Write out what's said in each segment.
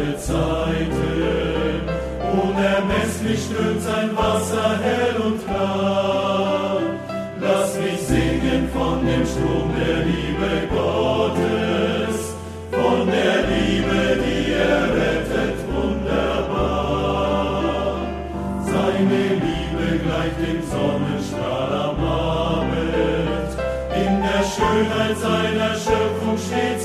alle Zeiten. Unermesslich strömt sein Wasser hell und klar. Lass mich singen von dem Strom der Liebe Gottes, von der Liebe, die er rettet, wunderbar. Seine Liebe gleicht dem Sonnenstrahl am Abend, in der Schönheit seiner Schöpfung steht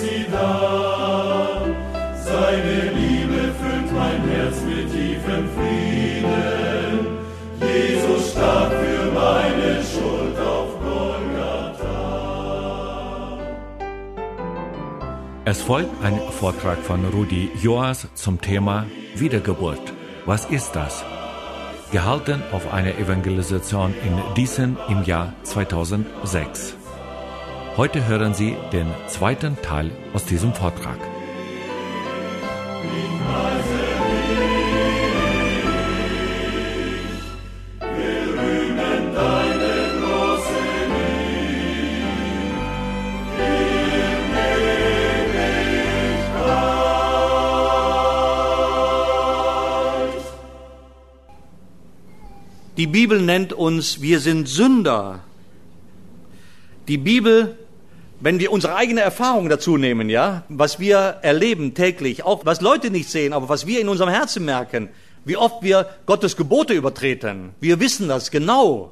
Es folgt ein Vortrag von Rudi Joas zum Thema Wiedergeburt. Was ist das? Gehalten auf einer Evangelisation in Diesen im Jahr 2006. Heute hören Sie den zweiten Teil aus diesem Vortrag. Die Bibel nennt uns, wir sind Sünder. Die Bibel, wenn wir unsere eigene Erfahrung dazu nehmen, ja, was wir erleben täglich, auch was Leute nicht sehen, aber was wir in unserem Herzen merken, wie oft wir Gottes Gebote übertreten. Wir wissen das genau.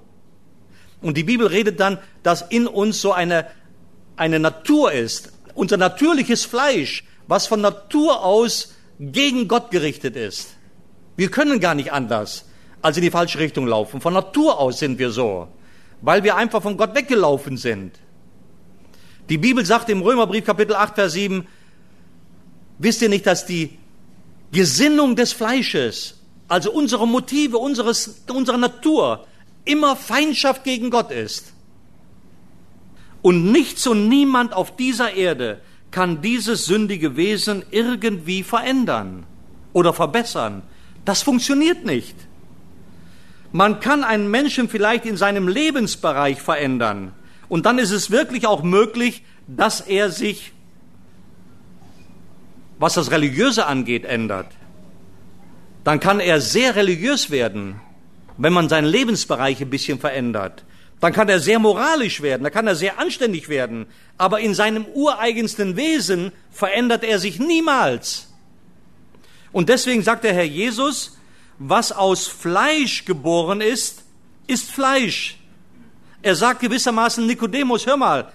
Und die Bibel redet dann, dass in uns so eine, eine Natur ist, unser natürliches Fleisch, was von Natur aus gegen Gott gerichtet ist. Wir können gar nicht anders als in die falsche Richtung laufen. Von Natur aus sind wir so, weil wir einfach von Gott weggelaufen sind. Die Bibel sagt im Römerbrief Kapitel 8, Vers 7, wisst ihr nicht, dass die Gesinnung des Fleisches, also unsere Motive, unseres, unserer Natur, immer Feindschaft gegen Gott ist? Und nichts und niemand auf dieser Erde kann dieses sündige Wesen irgendwie verändern oder verbessern. Das funktioniert nicht. Man kann einen Menschen vielleicht in seinem Lebensbereich verändern. Und dann ist es wirklich auch möglich, dass er sich, was das Religiöse angeht, ändert. Dann kann er sehr religiös werden, wenn man seinen Lebensbereich ein bisschen verändert. Dann kann er sehr moralisch werden, dann kann er sehr anständig werden. Aber in seinem ureigensten Wesen verändert er sich niemals. Und deswegen sagt der Herr Jesus, was aus Fleisch geboren ist, ist Fleisch. Er sagt gewissermaßen, Nikodemus, hör mal,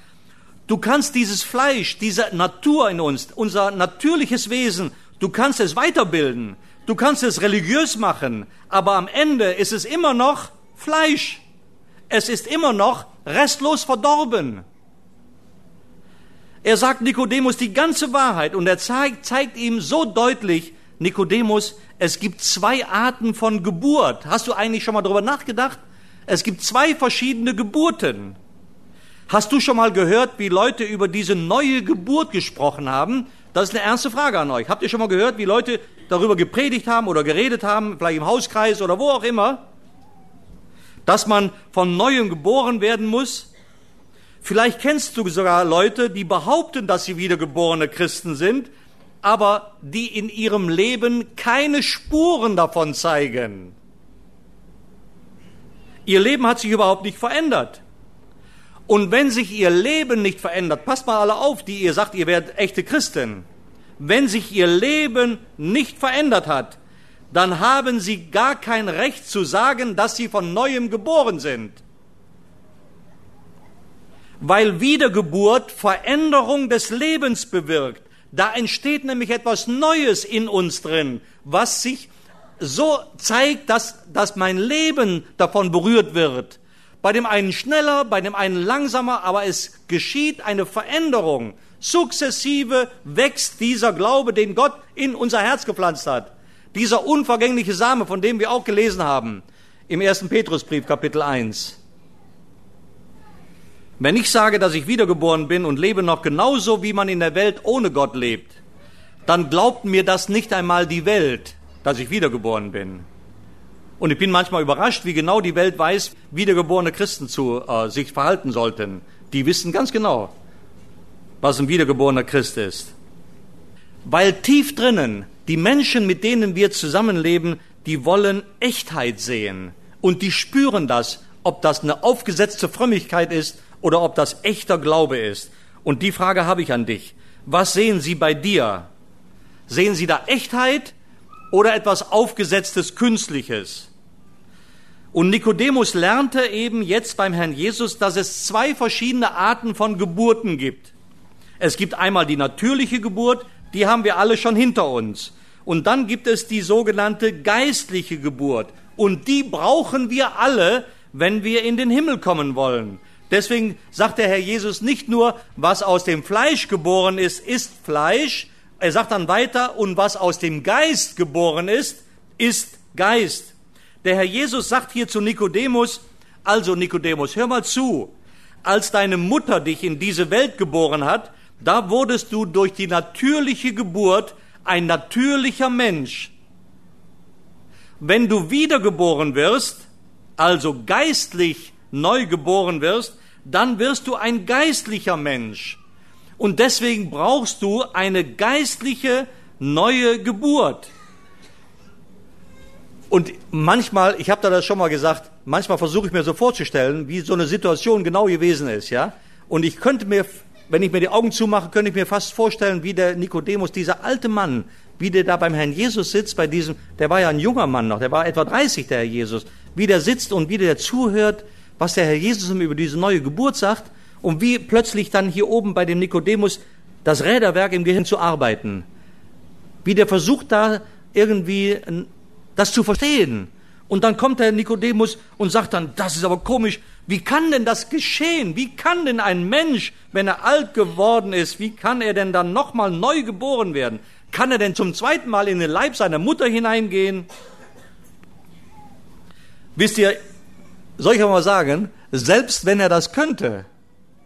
du kannst dieses Fleisch, diese Natur in uns, unser natürliches Wesen, du kannst es weiterbilden, du kannst es religiös machen, aber am Ende ist es immer noch Fleisch. Es ist immer noch restlos verdorben. Er sagt Nikodemus die ganze Wahrheit und er zeigt, zeigt ihm so deutlich, Nikodemus, es gibt zwei Arten von Geburt. Hast du eigentlich schon mal darüber nachgedacht? Es gibt zwei verschiedene Geburten. Hast du schon mal gehört, wie Leute über diese neue Geburt gesprochen haben? Das ist eine ernste Frage an euch. Habt ihr schon mal gehört, wie Leute darüber gepredigt haben oder geredet haben, vielleicht im Hauskreis oder wo auch immer, dass man von neuem geboren werden muss? Vielleicht kennst du sogar Leute, die behaupten, dass sie wiedergeborene Christen sind, aber die in ihrem Leben keine Spuren davon zeigen. Ihr Leben hat sich überhaupt nicht verändert. Und wenn sich ihr Leben nicht verändert, passt mal alle auf, die ihr sagt, ihr werdet echte Christen. Wenn sich ihr Leben nicht verändert hat, dann haben sie gar kein Recht zu sagen, dass sie von neuem geboren sind. Weil Wiedergeburt Veränderung des Lebens bewirkt. Da entsteht nämlich etwas Neues in uns drin, was sich so zeigt, dass, dass mein Leben davon berührt wird. Bei dem einen schneller, bei dem einen langsamer, aber es geschieht eine Veränderung. Sukzessive wächst dieser Glaube, den Gott in unser Herz gepflanzt hat. Dieser unvergängliche Same, von dem wir auch gelesen haben im ersten Petrusbrief Kapitel 1. Wenn ich sage, dass ich wiedergeboren bin und lebe noch genauso, wie man in der Welt ohne Gott lebt, dann glaubt mir das nicht einmal die Welt, dass ich wiedergeboren bin. Und ich bin manchmal überrascht, wie genau die Welt weiß, wiedergeborene Christen zu äh, sich verhalten sollten. Die wissen ganz genau, was ein wiedergeborener Christ ist. Weil tief drinnen Die Menschen, mit denen wir zusammenleben, die wollen Echtheit sehen. Und die spüren das, ob das eine aufgesetzte Frömmigkeit ist oder ob das echter Glaube ist. Und die Frage habe ich an dich. Was sehen Sie bei dir? Sehen Sie da Echtheit oder etwas Aufgesetztes, Künstliches? Und Nikodemus lernte eben jetzt beim Herrn Jesus, dass es zwei verschiedene Arten von Geburten gibt. Es gibt einmal die natürliche Geburt, die haben wir alle schon hinter uns. Und dann gibt es die sogenannte geistliche Geburt. Und die brauchen wir alle, wenn wir in den Himmel kommen wollen. Deswegen sagt der Herr Jesus nicht nur, was aus dem Fleisch geboren ist, ist Fleisch. Er sagt dann weiter, und was aus dem Geist geboren ist, ist Geist. Der Herr Jesus sagt hier zu Nikodemus, also Nikodemus, hör mal zu, als deine Mutter dich in diese Welt geboren hat, da wurdest du durch die natürliche Geburt ein natürlicher Mensch. Wenn du wiedergeboren wirst, also geistlich neu geboren wirst, dann wirst du ein geistlicher Mensch. Und deswegen brauchst du eine geistliche neue Geburt. Und manchmal, ich habe da das schon mal gesagt, manchmal versuche ich mir so vorzustellen, wie so eine Situation genau gewesen ist, ja. Und ich könnte mir, wenn ich mir die Augen zumache, könnte ich mir fast vorstellen, wie der Nikodemus, dieser alte Mann, wie der da beim Herrn Jesus sitzt, bei diesem, der war ja ein junger Mann noch, der war etwa 30, der Herr Jesus, wie der sitzt und wie der zuhört, was der Herr Jesus über diese neue Geburt sagt und wie plötzlich dann hier oben bei dem Nikodemus das Räderwerk im Gehirn zu arbeiten. Wie der versucht da irgendwie das zu verstehen. Und dann kommt der Nikodemus und sagt dann, das ist aber komisch, wie kann denn das geschehen? Wie kann denn ein Mensch, wenn er alt geworden ist, wie kann er denn dann nochmal neu geboren werden? Kann er denn zum zweiten Mal in den Leib seiner Mutter hineingehen? Wisst ihr, soll ich mal sagen, selbst wenn er das könnte,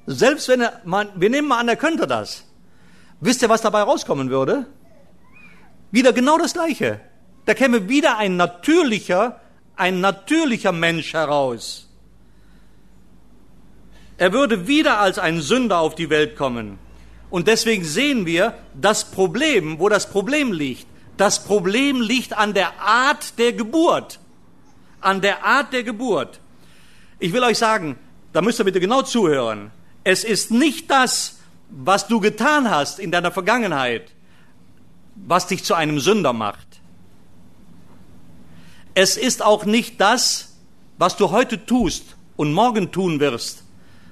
selbst wenn er, man, wir nehmen mal an, er könnte das, wisst ihr, was dabei rauskommen würde? Wieder genau das Gleiche. Da käme wieder ein natürlicher, ein natürlicher Mensch heraus. Er würde wieder als ein Sünder auf die Welt kommen. Und deswegen sehen wir das Problem, wo das Problem liegt. Das Problem liegt an der Art der Geburt. An der Art der Geburt. Ich will euch sagen, da müsst ihr bitte genau zuhören. Es ist nicht das, was du getan hast in deiner Vergangenheit, was dich zu einem Sünder macht. Es ist auch nicht das, was du heute tust und morgen tun wirst,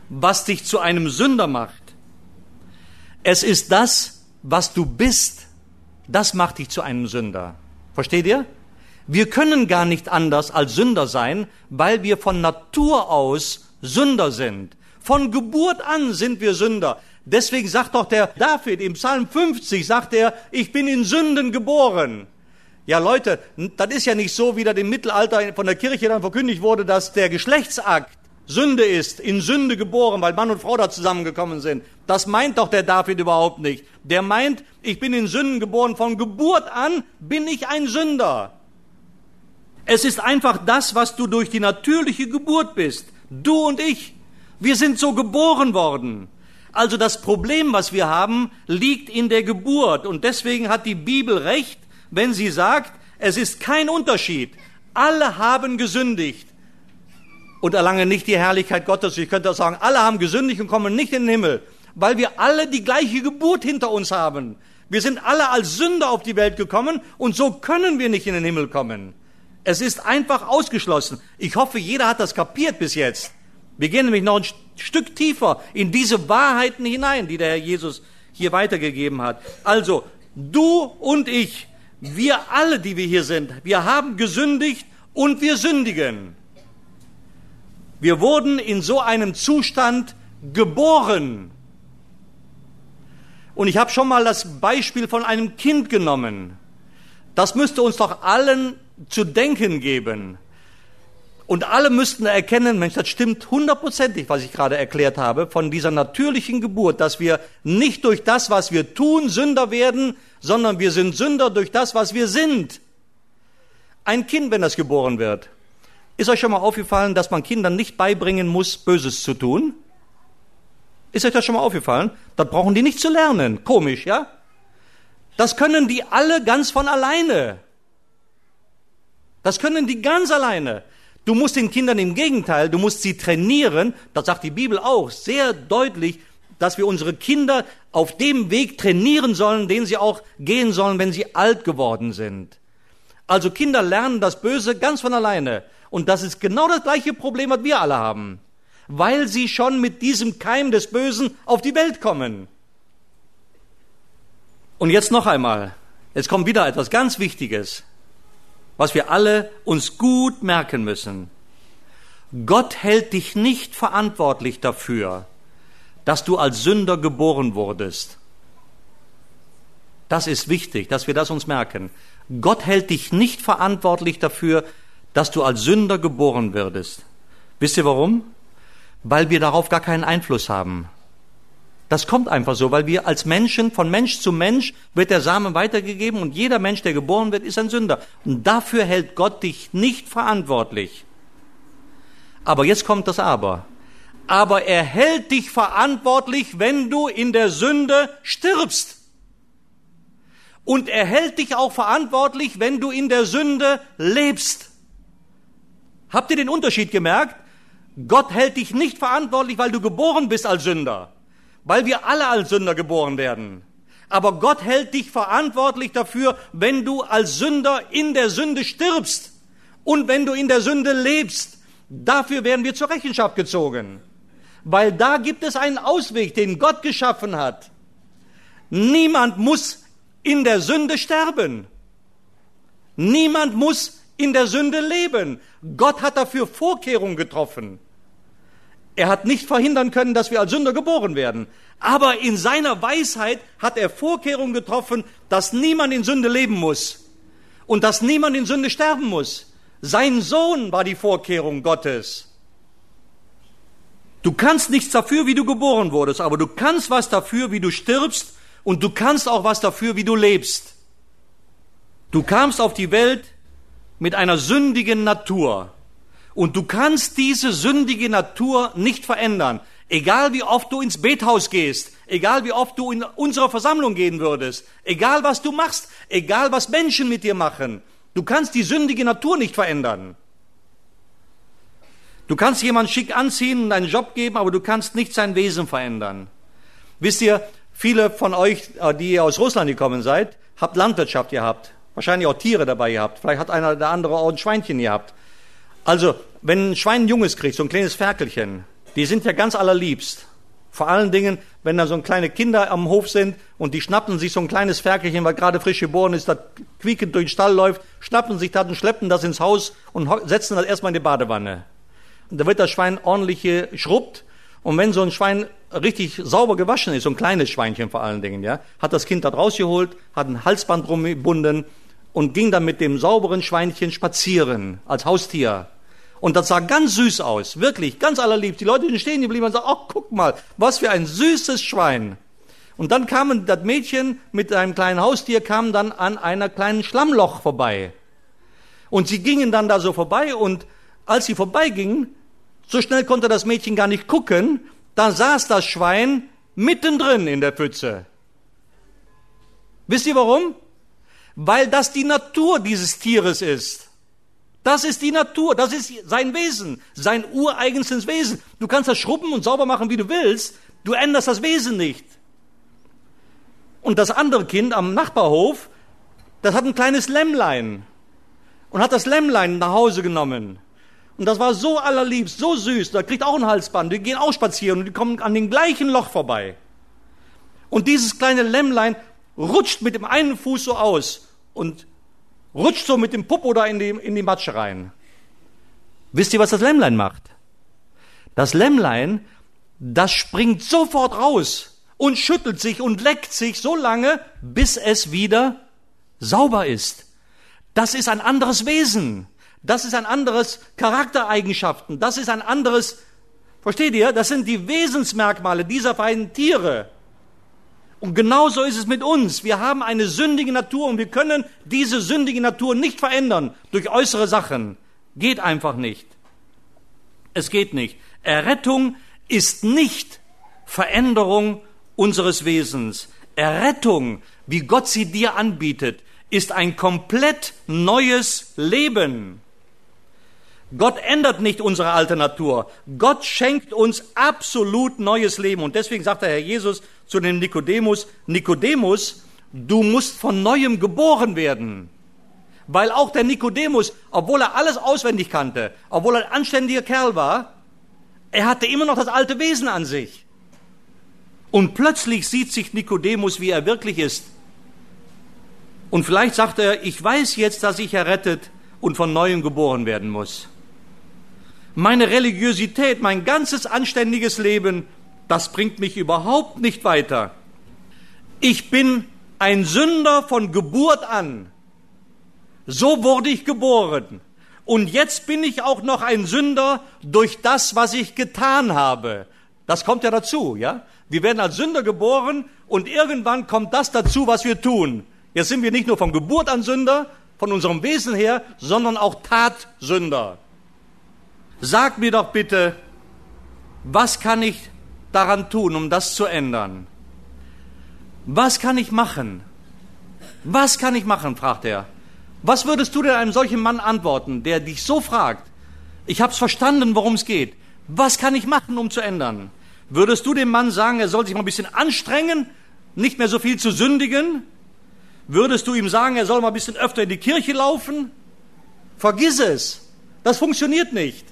was dich zu einem Sünder macht. Es ist das, was du bist, das macht dich zu einem Sünder. Versteht ihr? Wir können gar nicht anders als Sünder sein, weil wir von Natur aus Sünder sind. Von Geburt an sind wir Sünder. Deswegen sagt doch der David im Psalm 50, sagt er, ich bin in Sünden geboren. Ja, Leute, das ist ja nicht so, wie da im Mittelalter von der Kirche dann verkündigt wurde, dass der Geschlechtsakt Sünde ist, in Sünde geboren, weil Mann und Frau da zusammengekommen sind. Das meint doch der David überhaupt nicht. Der meint, ich bin in Sünden geboren, von Geburt an bin ich ein Sünder. Es ist einfach das, was du durch die natürliche Geburt bist. Du und ich. Wir sind so geboren worden. Also das Problem, was wir haben, liegt in der Geburt. Und deswegen hat die Bibel recht, wenn sie sagt, es ist kein Unterschied. Alle haben gesündigt und erlangen nicht die Herrlichkeit Gottes. Ich könnte auch sagen, alle haben gesündigt und kommen nicht in den Himmel, weil wir alle die gleiche Geburt hinter uns haben. Wir sind alle als Sünder auf die Welt gekommen und so können wir nicht in den Himmel kommen. Es ist einfach ausgeschlossen. Ich hoffe, jeder hat das kapiert bis jetzt. Wir gehen nämlich noch ein Stück tiefer in diese Wahrheiten hinein, die der Herr Jesus hier weitergegeben hat. Also, du und ich, wir alle, die wir hier sind, wir haben gesündigt und wir sündigen. Wir wurden in so einem Zustand geboren. Und ich habe schon mal das Beispiel von einem Kind genommen. Das müsste uns doch allen zu denken geben. Und alle müssten erkennen, Mensch, das stimmt hundertprozentig, was ich gerade erklärt habe, von dieser natürlichen Geburt, dass wir nicht durch das, was wir tun, Sünder werden, sondern wir sind Sünder durch das, was wir sind. Ein Kind, wenn das geboren wird, ist euch schon mal aufgefallen, dass man Kindern nicht beibringen muss, Böses zu tun? Ist euch das schon mal aufgefallen? Das brauchen die nicht zu lernen. Komisch, ja? Das können die alle ganz von alleine. Das können die ganz alleine. Du musst den Kindern im Gegenteil, du musst sie trainieren, das sagt die Bibel auch sehr deutlich, dass wir unsere Kinder auf dem Weg trainieren sollen, den sie auch gehen sollen, wenn sie alt geworden sind. Also Kinder lernen das Böse ganz von alleine. Und das ist genau das gleiche Problem, was wir alle haben. Weil sie schon mit diesem Keim des Bösen auf die Welt kommen. Und jetzt noch einmal. Jetzt kommt wieder etwas ganz Wichtiges was wir alle uns gut merken müssen. Gott hält dich nicht verantwortlich dafür, dass du als Sünder geboren wurdest. Das ist wichtig, dass wir das uns merken. Gott hält dich nicht verantwortlich dafür, dass du als Sünder geboren würdest. Wisst ihr warum? Weil wir darauf gar keinen Einfluss haben. Das kommt einfach so, weil wir als Menschen, von Mensch zu Mensch wird der Samen weitergegeben und jeder Mensch, der geboren wird, ist ein Sünder. Und dafür hält Gott dich nicht verantwortlich. Aber jetzt kommt das Aber. Aber er hält dich verantwortlich, wenn du in der Sünde stirbst. Und er hält dich auch verantwortlich, wenn du in der Sünde lebst. Habt ihr den Unterschied gemerkt? Gott hält dich nicht verantwortlich, weil du geboren bist als Sünder weil wir alle als Sünder geboren werden. Aber Gott hält dich verantwortlich dafür, wenn du als Sünder in der Sünde stirbst und wenn du in der Sünde lebst. Dafür werden wir zur Rechenschaft gezogen. Weil da gibt es einen Ausweg, den Gott geschaffen hat. Niemand muss in der Sünde sterben. Niemand muss in der Sünde leben. Gott hat dafür Vorkehrungen getroffen. Er hat nicht verhindern können, dass wir als Sünder geboren werden. Aber in seiner Weisheit hat er Vorkehrungen getroffen, dass niemand in Sünde leben muss und dass niemand in Sünde sterben muss. Sein Sohn war die Vorkehrung Gottes. Du kannst nichts dafür, wie du geboren wurdest, aber du kannst was dafür, wie du stirbst und du kannst auch was dafür, wie du lebst. Du kamst auf die Welt mit einer sündigen Natur. Und du kannst diese sündige Natur nicht verändern. Egal wie oft du ins Bethaus gehst, egal wie oft du in unsere Versammlung gehen würdest, egal was du machst, egal was Menschen mit dir machen, du kannst die sündige Natur nicht verändern. Du kannst jemanden schick anziehen und einen Job geben, aber du kannst nicht sein Wesen verändern. Wisst ihr, viele von euch, äh, die aus Russland gekommen seid, habt Landwirtschaft gehabt, wahrscheinlich auch Tiere dabei gehabt, vielleicht hat einer oder andere auch ein Schweinchen gehabt. Also, wenn ein Schwein ein Junges kriegt, so ein kleines Ferkelchen, die sind ja ganz allerliebst. Vor allen Dingen, wenn da so kleine Kinder am Hof sind und die schnappen sich so ein kleines Ferkelchen, weil gerade frisch geboren ist, das quiekend durch den Stall läuft, schnappen sich das und schleppen das ins Haus und setzen das erstmal in die Badewanne. Und da wird das Schwein ordentlich geschrubbt. Und wenn so ein Schwein richtig sauber gewaschen ist, so ein kleines Schweinchen vor allen Dingen, ja, hat das Kind das rausgeholt, hat ein Halsband rumgebunden und ging dann mit dem sauberen Schweinchen spazieren als Haustier. Und das sah ganz süß aus, wirklich, ganz allerliebst. Die Leute sind stehen geblieben und sagen, ach, guck mal, was für ein süßes Schwein. Und dann kam das Mädchen mit einem kleinen Haustier, kam dann an einer kleinen Schlammloch vorbei. Und sie gingen dann da so vorbei und als sie vorbeigingen, so schnell konnte das Mädchen gar nicht gucken, da saß das Schwein mittendrin in der Pfütze. Wisst ihr warum? Weil das die Natur dieses Tieres ist. Das ist die Natur, das ist sein Wesen, sein ureigenstes Wesen. Du kannst das schrubben und sauber machen, wie du willst, du änderst das Wesen nicht. Und das andere Kind am Nachbarhof, das hat ein kleines Lämmlein und hat das Lämmlein nach Hause genommen. Und das war so allerliebst, so süß, da kriegt auch ein Halsband, die gehen auch spazieren und die kommen an dem gleichen Loch vorbei. Und dieses kleine Lämmlein rutscht mit dem einen Fuß so aus und rutscht so mit dem Popo da in die, in die Matsche rein. Wisst ihr, was das Lämmlein macht? Das Lämmlein, das springt sofort raus und schüttelt sich und leckt sich so lange, bis es wieder sauber ist. Das ist ein anderes Wesen. Das ist ein anderes Charaktereigenschaften. Das ist ein anderes, versteht ihr? Das sind die Wesensmerkmale dieser beiden Tiere. Und genauso ist es mit uns. Wir haben eine sündige Natur und wir können diese sündige Natur nicht verändern durch äußere Sachen. Geht einfach nicht. Es geht nicht. Errettung ist nicht Veränderung unseres Wesens. Errettung, wie Gott sie dir anbietet, ist ein komplett neues Leben. Gott ändert nicht unsere alte Natur. Gott schenkt uns absolut neues Leben. Und deswegen sagt der Herr Jesus zu dem Nikodemus, Nikodemus, du musst von neuem geboren werden. Weil auch der Nikodemus, obwohl er alles auswendig kannte, obwohl er ein anständiger Kerl war, er hatte immer noch das alte Wesen an sich. Und plötzlich sieht sich Nikodemus, wie er wirklich ist. Und vielleicht sagt er, ich weiß jetzt, dass ich errettet und von neuem geboren werden muss. Meine Religiosität, mein ganzes anständiges Leben, das bringt mich überhaupt nicht weiter. Ich bin ein Sünder von Geburt an. So wurde ich geboren. Und jetzt bin ich auch noch ein Sünder durch das, was ich getan habe. Das kommt ja dazu, ja? Wir werden als Sünder geboren und irgendwann kommt das dazu, was wir tun. Jetzt sind wir nicht nur von Geburt an Sünder, von unserem Wesen her, sondern auch Tatsünder. Sag mir doch bitte, was kann ich daran tun, um das zu ändern? Was kann ich machen? Was kann ich machen? fragt er. Was würdest du denn einem solchen Mann antworten, der dich so fragt? Ich habe es verstanden, worum es geht. Was kann ich machen, um zu ändern? Würdest du dem Mann sagen, er soll sich mal ein bisschen anstrengen, nicht mehr so viel zu sündigen? Würdest du ihm sagen, er soll mal ein bisschen öfter in die Kirche laufen? Vergiss es. Das funktioniert nicht.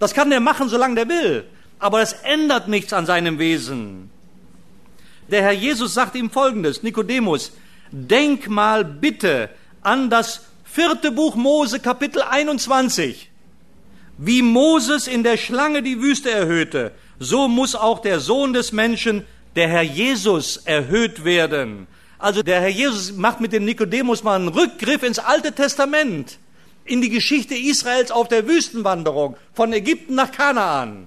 Das kann der machen, solange der will. Aber es ändert nichts an seinem Wesen. Der Herr Jesus sagt ihm Folgendes, Nikodemus, denk mal bitte an das vierte Buch Mose, Kapitel 21. Wie Moses in der Schlange die Wüste erhöhte, so muss auch der Sohn des Menschen, der Herr Jesus, erhöht werden. Also der Herr Jesus macht mit dem Nikodemus mal einen Rückgriff ins Alte Testament, in die Geschichte Israels auf der Wüstenwanderung von Ägypten nach Kanaan.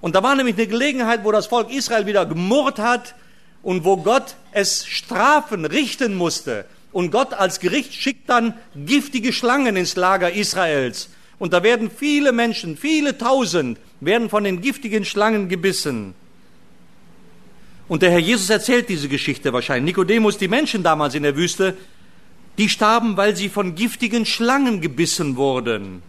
Und da war nämlich eine Gelegenheit, wo das Volk Israel wieder gemurrt hat und wo Gott es strafen, richten musste. Und Gott als Gericht schickt dann giftige Schlangen ins Lager Israels. Und da werden viele Menschen, viele tausend, werden von den giftigen Schlangen gebissen. Und der Herr Jesus erzählt diese Geschichte wahrscheinlich. Nikodemus, die Menschen damals in der Wüste, die starben, weil sie von giftigen Schlangen gebissen wurden.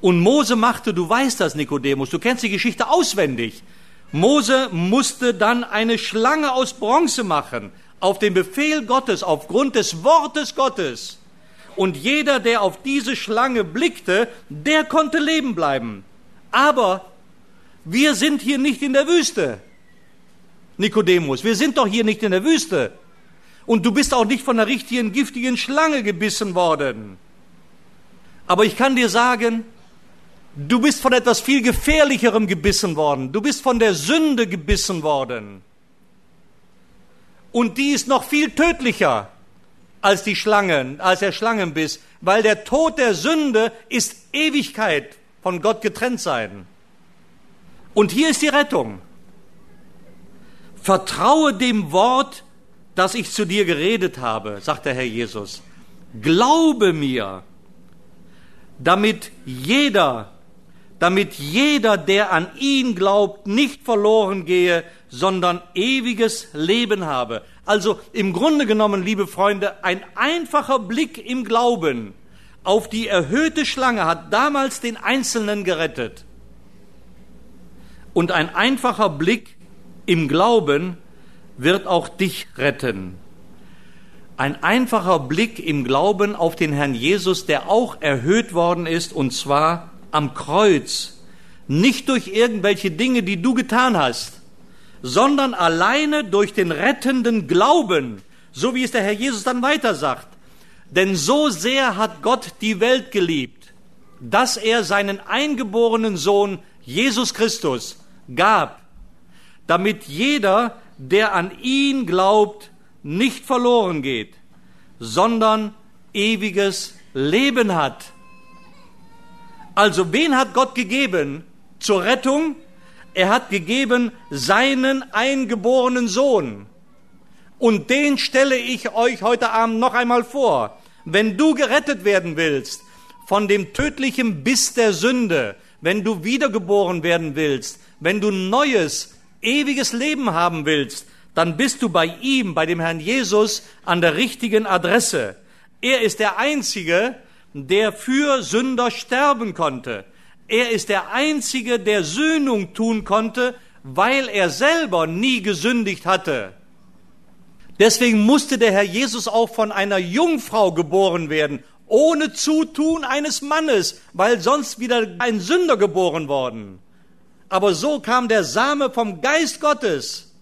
Und Mose machte, du weißt das, Nikodemus, du kennst die Geschichte auswendig. Mose musste dann eine Schlange aus Bronze machen, auf den Befehl Gottes, aufgrund des Wortes Gottes. Und jeder, der auf diese Schlange blickte, der konnte leben bleiben. Aber wir sind hier nicht in der Wüste, Nikodemus. Wir sind doch hier nicht in der Wüste. Und du bist auch nicht von einer richtigen giftigen Schlange gebissen worden. Aber ich kann dir sagen, du bist von etwas viel gefährlicherem gebissen worden. Du bist von der Sünde gebissen worden. Und die ist noch viel tödlicher als die Schlangen, als der Schlangenbiss, weil der Tod der Sünde ist Ewigkeit von Gott getrennt sein. Und hier ist die Rettung. Vertraue dem Wort, das ich zu dir geredet habe, sagt der Herr Jesus. Glaube mir, damit jeder, damit jeder, der an ihn glaubt, nicht verloren gehe, sondern ewiges Leben habe. Also im Grunde genommen, liebe Freunde, ein einfacher Blick im Glauben auf die erhöhte Schlange hat damals den Einzelnen gerettet. Und ein einfacher Blick im Glauben wird auch dich retten. Ein einfacher Blick im Glauben auf den Herrn Jesus, der auch erhöht worden ist, und zwar am Kreuz. Nicht durch irgendwelche Dinge, die du getan hast, sondern alleine durch den rettenden Glauben, so wie es der Herr Jesus dann weiter sagt. Denn so sehr hat Gott die Welt geliebt, dass er seinen eingeborenen Sohn Jesus Christus gab, damit jeder, der an ihn glaubt, nicht verloren geht, sondern ewiges Leben hat. Also wen hat Gott gegeben zur Rettung? Er hat gegeben seinen eingeborenen Sohn. Und den stelle ich euch heute Abend noch einmal vor. Wenn du gerettet werden willst von dem tödlichen Biss der Sünde, wenn du wiedergeboren werden willst, wenn du neues, ewiges Leben haben willst, dann bist du bei ihm, bei dem Herrn Jesus, an der richtigen Adresse. Er ist der Einzige, der für Sünder sterben konnte. Er ist der Einzige, der Söhnung tun konnte, weil er selber nie gesündigt hatte. Deswegen musste der Herr Jesus auch von einer Jungfrau geboren werden, ohne Zutun eines Mannes, weil sonst wieder ein Sünder geboren worden. Aber so kam der Same vom Geist Gottes.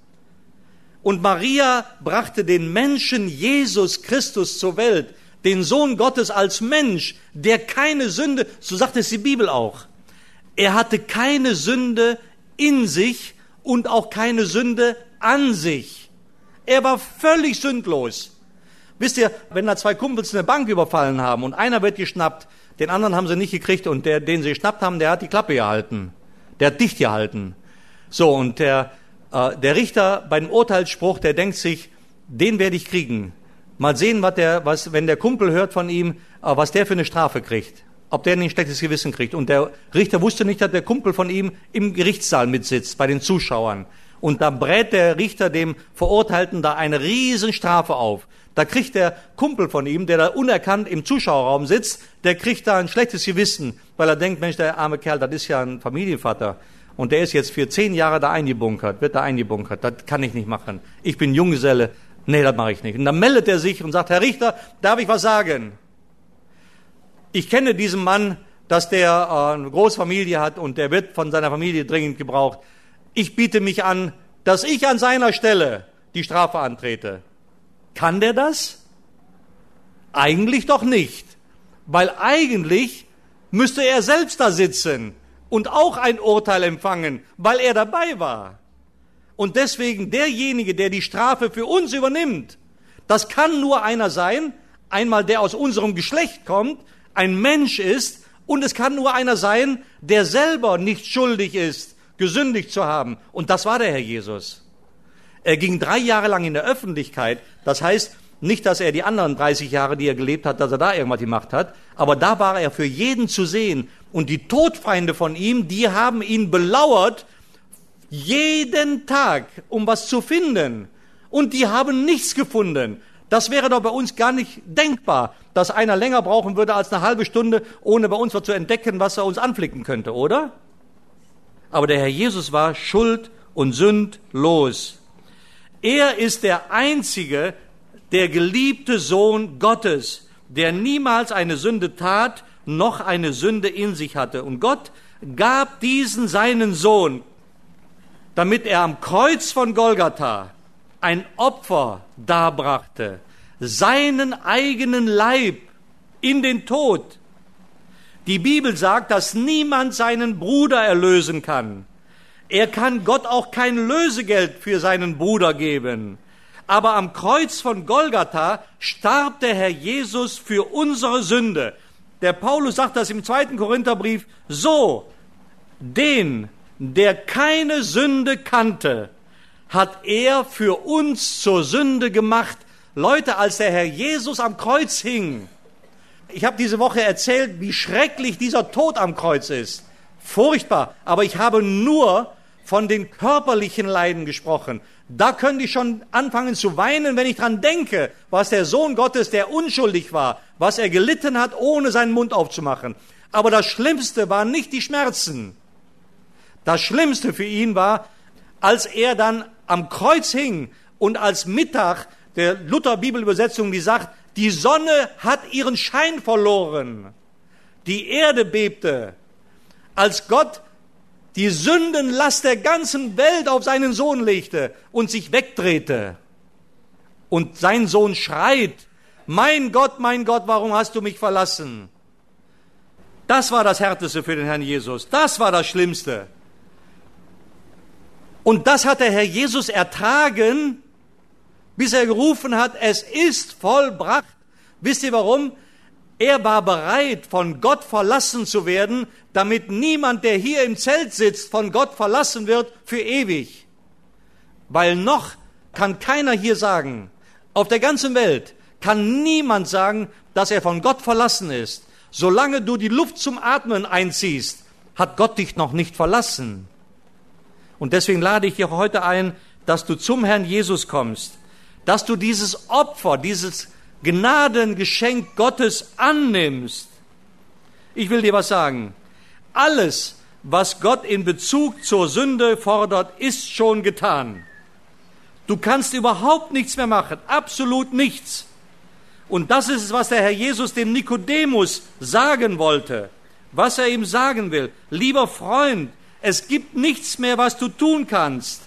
Und Maria brachte den Menschen Jesus Christus zur Welt, den Sohn Gottes als Mensch, der keine Sünde, so sagt es die Bibel auch, er hatte keine Sünde in sich und auch keine Sünde an sich. Er war völlig sündlos. Wisst ihr, wenn da zwei Kumpels eine Bank überfallen haben und einer wird geschnappt, den anderen haben sie nicht gekriegt und der, den sie geschnappt haben, der hat die Klappe gehalten. Der hat dicht gehalten. So, und der, äh, der Richter bei dem Urteilsspruch, der denkt sich, den werde ich kriegen. Mal sehen, was der, was, wenn der Kumpel hört von ihm, äh, was der für eine Strafe kriegt. Ob der ein schlechtes Gewissen kriegt. Und der Richter wusste nicht, dass der Kumpel von ihm im Gerichtssaal mitsitzt, bei den Zuschauern. Und da brät der Richter dem Verurteilten da eine Riesenstrafe auf. Da kriegt der Kumpel von ihm, der da unerkannt im Zuschauerraum sitzt, der kriegt da ein schlechtes Gewissen, weil er denkt, Mensch, der arme Kerl, das ist ja ein Familienvater. Und der ist jetzt für zehn Jahre da eingebunkert, wird da eingebunkert. Das kann ich nicht machen. Ich bin Junggeselle. Nee, das mache ich nicht. Und dann meldet er sich und sagt, Herr Richter, darf ich was sagen? Ich kenne diesen Mann, dass der äh, eine Großfamilie hat und der wird von seiner Familie dringend gebraucht. Ich biete mich an, dass ich an seiner Stelle die Strafe antrete. Kann der das? Eigentlich doch nicht, weil eigentlich müsste er selbst da sitzen und auch ein Urteil empfangen, weil er dabei war. Und deswegen derjenige, der die Strafe für uns übernimmt, das kann nur einer sein, einmal der aus unserem Geschlecht kommt, ein Mensch ist, und es kann nur einer sein, der selber nicht schuldig ist, gesündigt zu haben. Und das war der Herr Jesus. Er ging drei Jahre lang in der Öffentlichkeit. Das heißt, nicht, dass er die anderen 30 Jahre, die er gelebt hat, dass er da irgendwas gemacht hat, aber da war er für jeden zu sehen. Und die Todfeinde von ihm, die haben ihn belauert jeden Tag, um was zu finden. Und die haben nichts gefunden. Das wäre doch bei uns gar nicht denkbar, dass einer länger brauchen würde als eine halbe Stunde, ohne bei uns was zu entdecken, was er uns anflicken könnte, oder? Aber der Herr Jesus war schuld und sündlos. Er ist der einzige, der geliebte Sohn Gottes, der niemals eine Sünde tat, noch eine Sünde in sich hatte. Und Gott gab diesen seinen Sohn, damit er am Kreuz von Golgatha ein Opfer darbrachte, seinen eigenen Leib in den Tod. Die Bibel sagt, dass niemand seinen Bruder erlösen kann. Er kann Gott auch kein Lösegeld für seinen Bruder geben. Aber am Kreuz von Golgatha starb der Herr Jesus für unsere Sünde. Der Paulus sagt das im zweiten Korintherbrief so, den der keine Sünde kannte, hat er für uns zur Sünde gemacht. Leute, als der Herr Jesus am Kreuz hing, ich habe diese Woche erzählt, wie schrecklich dieser Tod am Kreuz ist. Furchtbar. Aber ich habe nur von den körperlichen Leiden gesprochen. Da könnte ich schon anfangen zu weinen, wenn ich dran denke, was der Sohn Gottes, der unschuldig war, was er gelitten hat, ohne seinen Mund aufzumachen. Aber das Schlimmste waren nicht die Schmerzen. Das Schlimmste für ihn war, als er dann am Kreuz hing und als Mittag der Luther Bibelübersetzung, die sagt, die Sonne hat ihren Schein verloren. Die Erde bebte, als Gott die Sündenlast der ganzen Welt auf seinen Sohn legte und sich wegdrehte. Und sein Sohn schreit, mein Gott, mein Gott, warum hast du mich verlassen? Das war das Härteste für den Herrn Jesus. Das war das Schlimmste. Und das hat der Herr Jesus ertragen, bis er gerufen hat, es ist vollbracht. Wisst ihr warum? Er war bereit, von Gott verlassen zu werden, damit niemand, der hier im Zelt sitzt, von Gott verlassen wird für ewig. Weil noch kann keiner hier sagen, auf der ganzen Welt kann niemand sagen, dass er von Gott verlassen ist. Solange du die Luft zum Atmen einziehst, hat Gott dich noch nicht verlassen. Und deswegen lade ich dich heute ein, dass du zum Herrn Jesus kommst, dass du dieses Opfer, dieses Gnadengeschenk Gottes annimmst. Ich will dir was sagen. Alles, was Gott in Bezug zur Sünde fordert, ist schon getan. Du kannst überhaupt nichts mehr machen, absolut nichts. Und das ist es, was der Herr Jesus dem Nikodemus sagen wollte, was er ihm sagen will. Lieber Freund, es gibt nichts mehr, was du tun kannst.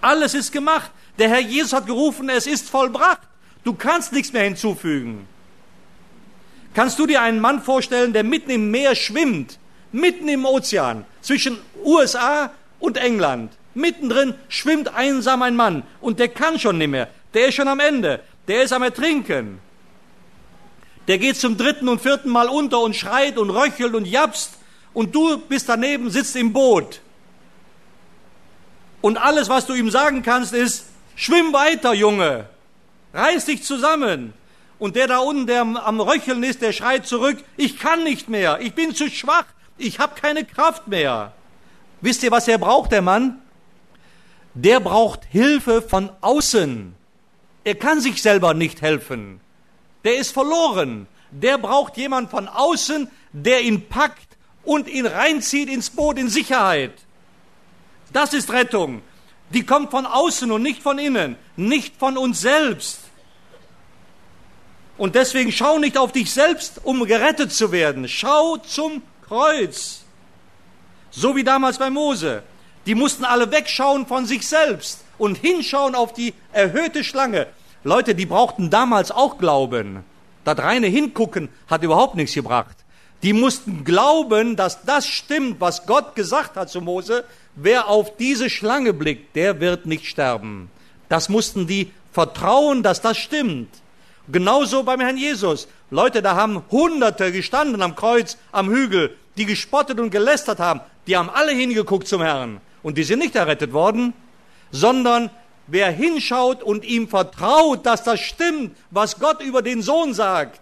Alles ist gemacht. Der Herr Jesus hat gerufen, es ist vollbracht. Du kannst nichts mehr hinzufügen. Kannst du dir einen Mann vorstellen, der mitten im Meer schwimmt, mitten im Ozean, zwischen USA und England? Mittendrin schwimmt einsam ein Mann und der kann schon nicht mehr. Der ist schon am Ende. Der ist am Ertrinken. Der geht zum dritten und vierten Mal unter und schreit und röchelt und japst und du bist daneben, sitzt im Boot. Und alles, was du ihm sagen kannst, ist, schwimm weiter, Junge. Reiß dich zusammen. Und der da unten, der am Röcheln ist, der schreit zurück, ich kann nicht mehr, ich bin zu schwach, ich habe keine Kraft mehr. Wisst ihr, was er braucht, der Mann? Der braucht Hilfe von außen. Er kann sich selber nicht helfen. Der ist verloren. Der braucht jemand von außen, der ihn packt und ihn reinzieht ins Boot in Sicherheit. Das ist Rettung. Die kommt von außen und nicht von innen, nicht von uns selbst. Und deswegen schau nicht auf dich selbst, um gerettet zu werden. Schau zum Kreuz. So wie damals bei Mose. Die mussten alle wegschauen von sich selbst und hinschauen auf die erhöhte Schlange. Leute, die brauchten damals auch Glauben. Das reine Hingucken hat überhaupt nichts gebracht. Die mussten glauben, dass das stimmt, was Gott gesagt hat zu Mose. Wer auf diese Schlange blickt, der wird nicht sterben. Das mussten die vertrauen, dass das stimmt. Genauso beim Herrn Jesus. Leute, da haben Hunderte gestanden am Kreuz, am Hügel, die gespottet und gelästert haben. Die haben alle hingeguckt zum Herrn. Und die sind nicht errettet worden, sondern wer hinschaut und ihm vertraut, dass das stimmt, was Gott über den Sohn sagt,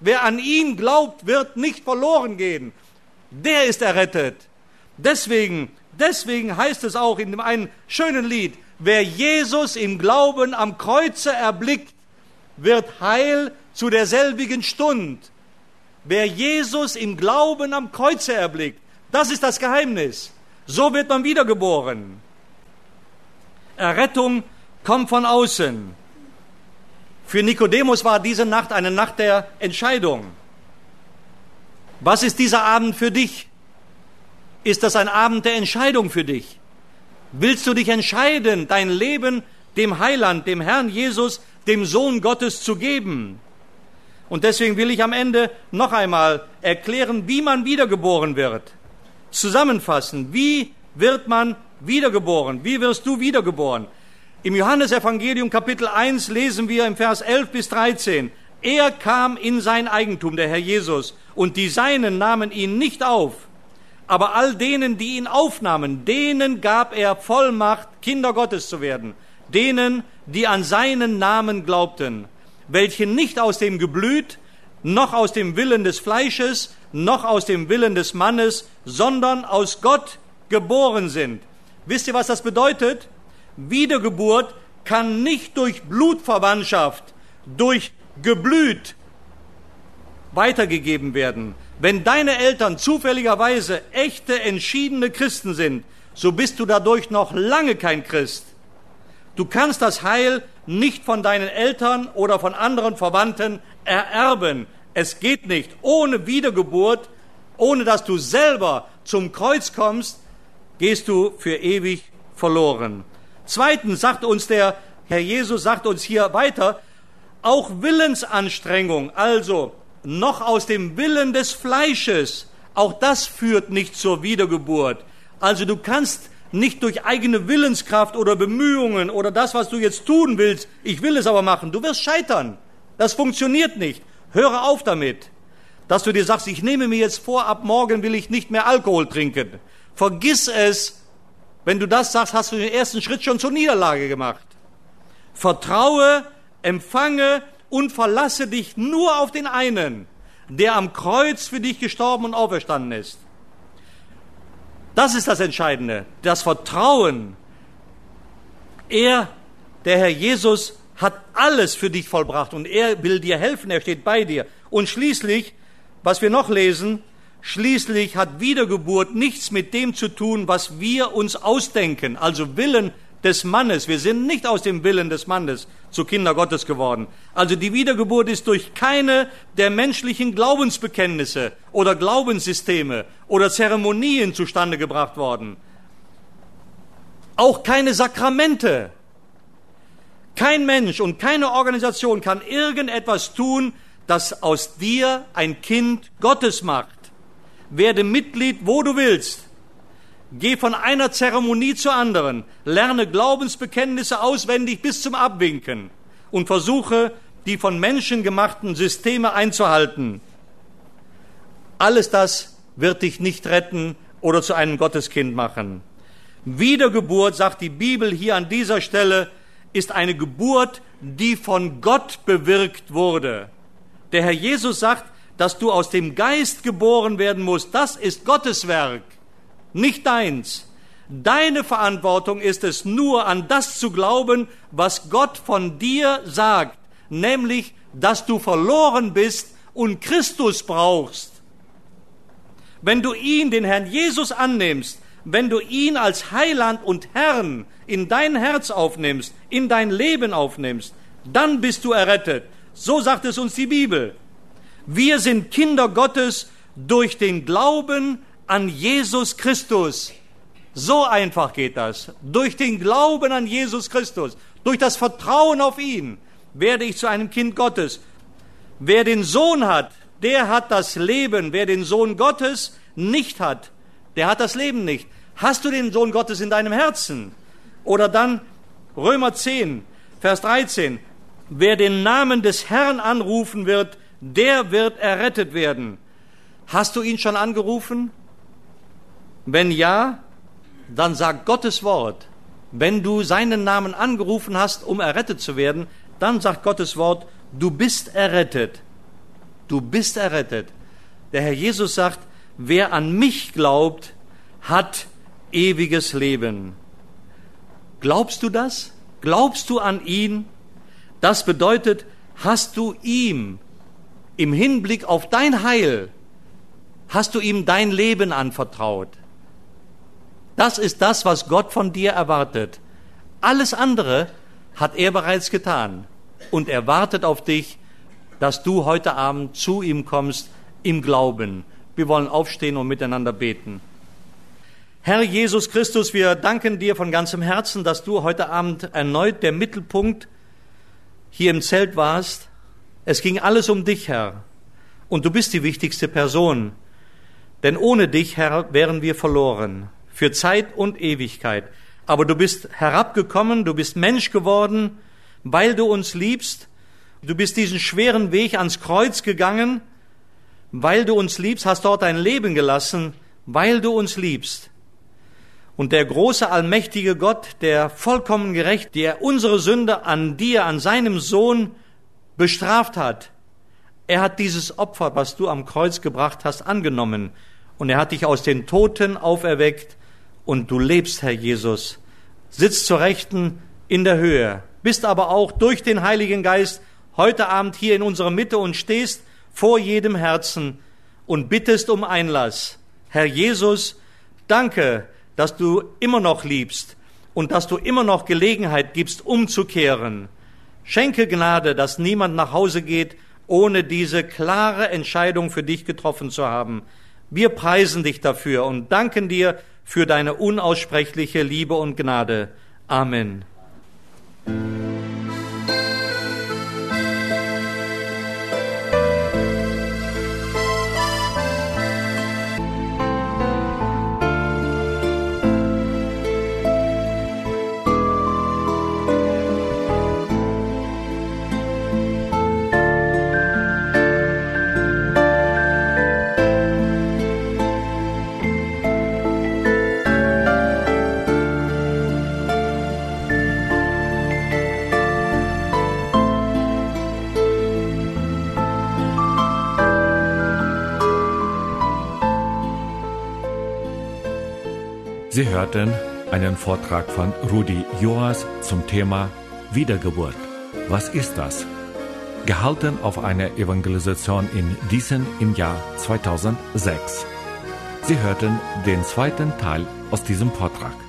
Wer an ihn glaubt, wird nicht verloren gehen. Der ist errettet. Deswegen, deswegen heißt es auch in dem einen schönen Lied, wer Jesus im Glauben am Kreuze erblickt, wird heil zu derselbigen Stund. Wer Jesus im Glauben am Kreuze erblickt, das ist das Geheimnis. So wird man wiedergeboren. Errettung kommt von außen. Für Nikodemus war diese Nacht eine Nacht der Entscheidung. Was ist dieser Abend für dich? Ist das ein Abend der Entscheidung für dich? Willst du dich entscheiden, dein Leben dem Heiland, dem Herrn Jesus, dem Sohn Gottes zu geben? Und deswegen will ich am Ende noch einmal erklären, wie man wiedergeboren wird. Zusammenfassen, wie wird man wiedergeboren? Wie wirst du wiedergeboren? Im Johannesevangelium Kapitel 1 lesen wir im Vers 11 bis 13, er kam in sein Eigentum, der Herr Jesus, und die Seinen nahmen ihn nicht auf. Aber all denen, die ihn aufnahmen, denen gab er Vollmacht, Kinder Gottes zu werden. Denen, die an seinen Namen glaubten, welche nicht aus dem Geblüt, noch aus dem Willen des Fleisches, noch aus dem Willen des Mannes, sondern aus Gott geboren sind. Wisst ihr, was das bedeutet? Wiedergeburt kann nicht durch Blutverwandtschaft, durch Geblüt weitergegeben werden. Wenn deine Eltern zufälligerweise echte, entschiedene Christen sind, so bist du dadurch noch lange kein Christ. Du kannst das Heil nicht von deinen Eltern oder von anderen Verwandten ererben. Es geht nicht. Ohne Wiedergeburt, ohne dass du selber zum Kreuz kommst, gehst du für ewig verloren. Zweitens sagt uns der Herr Jesus, sagt uns hier weiter, auch Willensanstrengung, also noch aus dem Willen des Fleisches, auch das führt nicht zur Wiedergeburt. Also du kannst nicht durch eigene Willenskraft oder Bemühungen oder das, was du jetzt tun willst, ich will es aber machen, du wirst scheitern. Das funktioniert nicht. Höre auf damit, dass du dir sagst, ich nehme mir jetzt vor, ab morgen will ich nicht mehr Alkohol trinken. Vergiss es, wenn du das sagst, hast du den ersten Schritt schon zur Niederlage gemacht. Vertraue, empfange und verlasse dich nur auf den einen, der am Kreuz für dich gestorben und auferstanden ist. Das ist das Entscheidende, das Vertrauen. Er, der Herr Jesus, hat alles für dich vollbracht und er will dir helfen, er steht bei dir. Und schließlich, was wir noch lesen, schließlich hat Wiedergeburt nichts mit dem zu tun, was wir uns ausdenken, also Willen des Mannes. Wir sind nicht aus dem Willen des Mannes zu Kinder Gottes geworden. Also die Wiedergeburt ist durch keine der menschlichen Glaubensbekenntnisse oder Glaubenssysteme oder Zeremonien zustande gebracht worden. Auch keine Sakramente. Kein Mensch und keine Organisation kann irgendetwas tun, das aus dir ein Kind Gottes macht. Werde Mitglied, wo du willst. Geh von einer Zeremonie zur anderen, lerne Glaubensbekenntnisse auswendig bis zum Abwinken und versuche, die von Menschen gemachten Systeme einzuhalten. Alles das wird dich nicht retten oder zu einem Gotteskind machen. Wiedergeburt, sagt die Bibel hier an dieser Stelle, ist eine Geburt, die von Gott bewirkt wurde. Der Herr Jesus sagt, dass du aus dem Geist geboren werden musst. Das ist Gottes Werk nicht deins. Deine Verantwortung ist es nur an das zu glauben, was Gott von dir sagt, nämlich, dass du verloren bist und Christus brauchst. Wenn du ihn, den Herrn Jesus, annimmst, wenn du ihn als Heiland und Herrn in dein Herz aufnimmst, in dein Leben aufnimmst, dann bist du errettet. So sagt es uns die Bibel. Wir sind Kinder Gottes durch den Glauben an Jesus Christus. So einfach geht das. Durch den Glauben an Jesus Christus, durch das Vertrauen auf ihn, werde ich zu einem Kind Gottes. Wer den Sohn hat, der hat das Leben. Wer den Sohn Gottes nicht hat, der hat das Leben nicht. Hast du den Sohn Gottes in deinem Herzen? Oder dann Römer 10, Vers 13. Wer den Namen des Herrn anrufen wird, der wird errettet werden. Hast du ihn schon angerufen? Wenn ja, dann sagt Gottes Wort, wenn du seinen Namen angerufen hast, um errettet zu werden, dann sagt Gottes Wort, du bist errettet. Du bist errettet. Der Herr Jesus sagt, wer an mich glaubt, hat ewiges Leben. Glaubst du das? Glaubst du an ihn? Das bedeutet, hast du ihm im Hinblick auf dein Heil, hast du ihm dein Leben anvertraut? Das ist das, was Gott von dir erwartet. Alles andere hat er bereits getan. Und er wartet auf dich, dass du heute Abend zu ihm kommst im Glauben. Wir wollen aufstehen und miteinander beten. Herr Jesus Christus, wir danken dir von ganzem Herzen, dass du heute Abend erneut der Mittelpunkt hier im Zelt warst. Es ging alles um dich, Herr. Und du bist die wichtigste Person. Denn ohne dich, Herr, wären wir verloren für Zeit und Ewigkeit. Aber du bist herabgekommen, du bist Mensch geworden, weil du uns liebst. Du bist diesen schweren Weg ans Kreuz gegangen, weil du uns liebst, hast dort dein Leben gelassen, weil du uns liebst. Und der große, allmächtige Gott, der vollkommen gerecht, der unsere Sünde an dir, an seinem Sohn bestraft hat, er hat dieses Opfer, was du am Kreuz gebracht hast, angenommen. Und er hat dich aus den Toten auferweckt und du lebst, Herr Jesus, sitzt zur Rechten in der Höhe, bist aber auch durch den Heiligen Geist heute Abend hier in unserer Mitte und stehst vor jedem Herzen und bittest um Einlass. Herr Jesus, danke, dass du immer noch liebst und dass du immer noch Gelegenheit gibst, umzukehren. Schenke Gnade, dass niemand nach Hause geht, ohne diese klare Entscheidung für dich getroffen zu haben. Wir preisen dich dafür und danken dir für deine unaussprechliche Liebe und Gnade. Amen. Hörten einen Vortrag von Rudi Joas zum Thema Wiedergeburt. Was ist das? Gehalten auf einer Evangelisation in Diesen im Jahr 2006. Sie hörten den zweiten Teil aus diesem Vortrag.